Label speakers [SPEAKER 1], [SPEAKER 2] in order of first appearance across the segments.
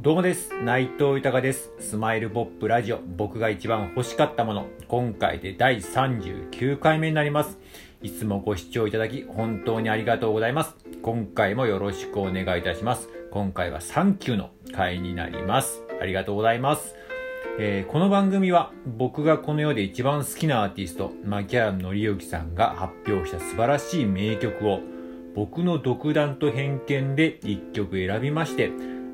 [SPEAKER 1] どうもです。内藤豊です。スマイルポップラジオ、僕が一番欲しかったもの。今回で第39回目になります。いつもご視聴いただき、本当にありがとうございます。今回もよろしくお願いいたします。今回はサンキューの回になります。ありがとうございます。えーこの番組は僕がこの世で一番好きなアーティスト、牧原紀之さんが発表した素晴らしい名曲を僕の独断と偏見で一曲選びまして、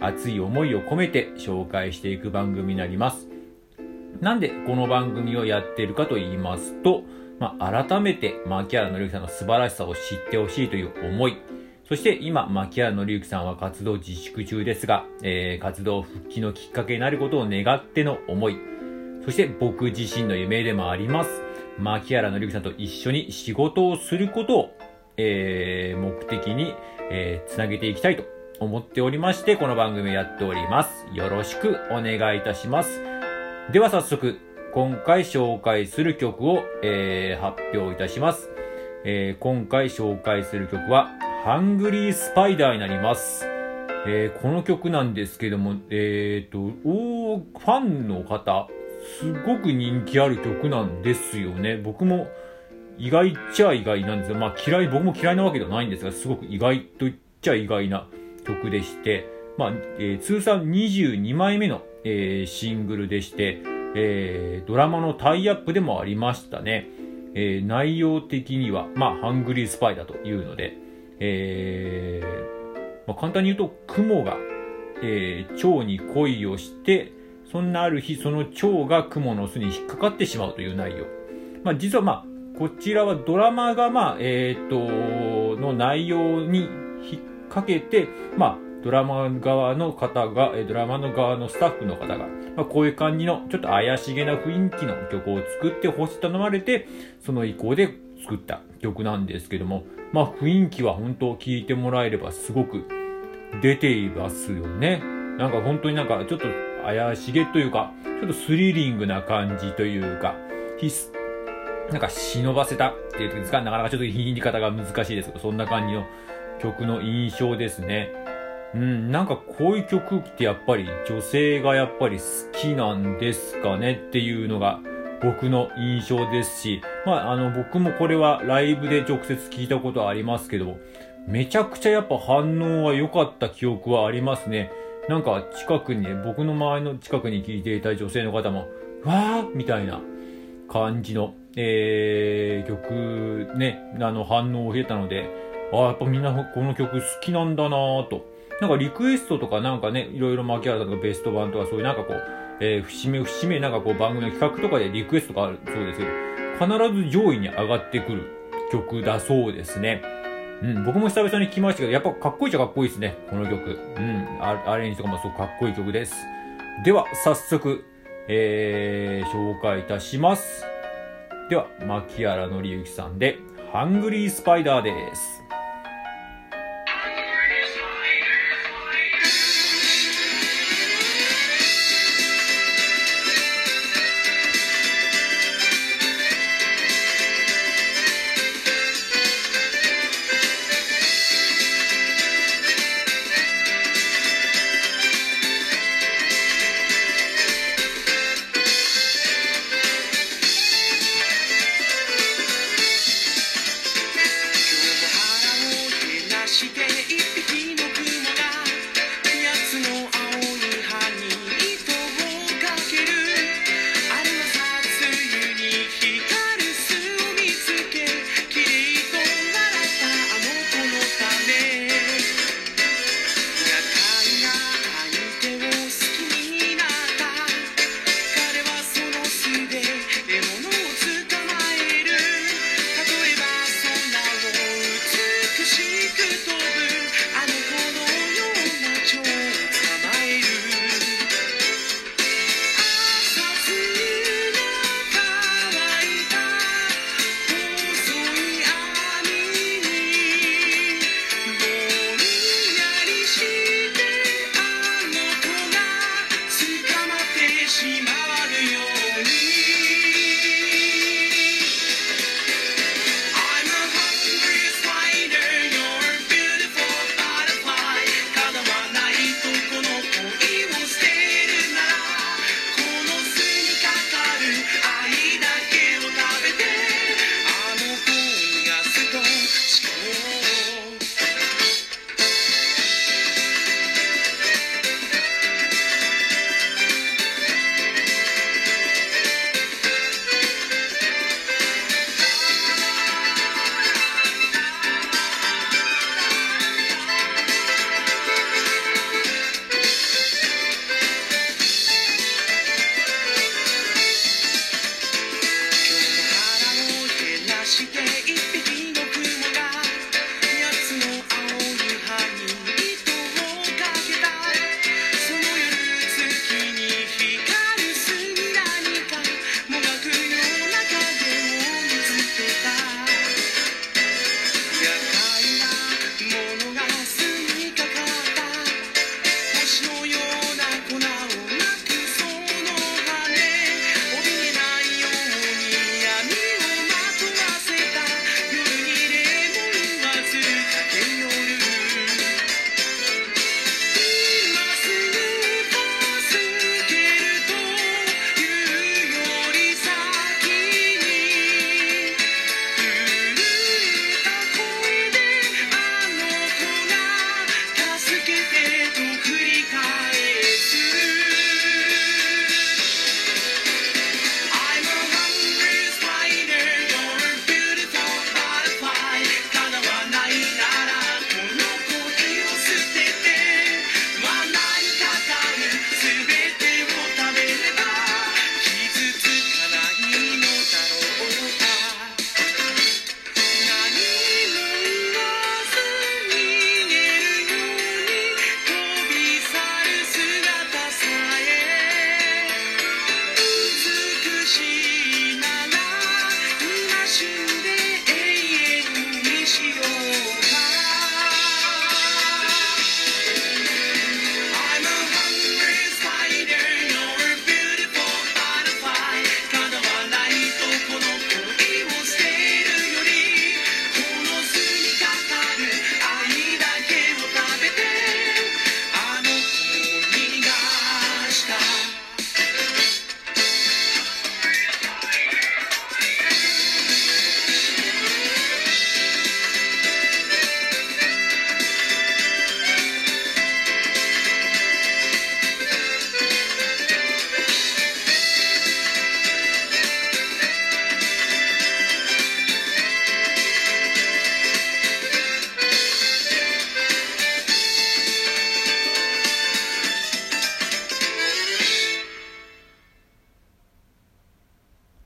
[SPEAKER 1] 熱い思いを込めて紹介していく番組になります。なんでこの番組をやっているかと言いますと、まあ、改めて牧原紀之さんの素晴らしさを知ってほしいという思い、そして今、牧原紀之さんは活動自粛中ですが、えー活動復帰のきっかけになることを願っての思い、そして僕自身の夢でもあります。牧原紀之さんと一緒に仕事をすることを、えー目的に、えーつなげていきたいと思っておりまして、この番組をやっております。よろしくお願いいたします。では早速、今回紹介する曲を、えー発表いたします。えー今回紹介する曲は、ハングリースパイダーになります。えーこの曲なんですけども、えーと、おファンの方、すごく人気ある曲なんですよね。僕も意外っちゃ意外なんですが、まあ嫌い、僕も嫌いなわけではないんですが、すごく意外と言っちゃ意外な曲でして、まあ、えー通算22枚目の、えーシングルでして、えードラマのタイアップでもありましたね。えー内容的には、まあ、ハングリースパイだというので、えーまあ、簡単に言うと、雲が、えー蝶に恋をして、そんなある日、その蝶が雲の巣に引っかかってしまうという内容。まあ、実はまあ、こちらはドラマがまあ、えーっと、の内容に引っ掛けて、まあ、ドラマ側の方が、ドラマの側のスタッフの方が、まあ、こういう感じの、ちょっと怪しげな雰囲気の曲を作ってほしいと頼まれて、その意向で作った曲なんですけども、まあ、雰囲気は本当聞いてもらえればすごく出ていますよね。なんか本当になんかちょっと怪しげというか、ちょっとスリリングな感じというか、なんか忍ばせたっていうんですか、なかなかちょっと言い方が難しいですけど、そんな感じの曲の印象ですね。うん、なんかこういう曲ってやっぱり女性がやっぱり好きなんですかね？っていうのが僕の印象ですし、まああの僕もこれはライブで直接聞いたことはありますけど、めちゃくちゃやっぱ反応は良かった記憶はありますね。なんか近くにね、僕の周りの近くに聞いていた女性の方も、わーみたいな感じの、えー、曲ね、あの反応を得たので、あーやっぱみんなこの曲好きなんだなぁと。なんかリクエストとかなんかね、いろいろ牧原さんとかベスト版とかそういうなんかこう、えー、節目節目なんかこう番組の企画とかでリクエストがあるそうですけど、必ず上位に上がってくる曲だそうですね。うん、僕も久々に聞きましたけど、やっぱかっこいいっちゃかっこいいですね、この曲。うん、アアレンジとかもすごくかっこいい曲です。では、早速、えー、紹介いたします。では、牧原紀之さんで、ハングリースパイダーです。she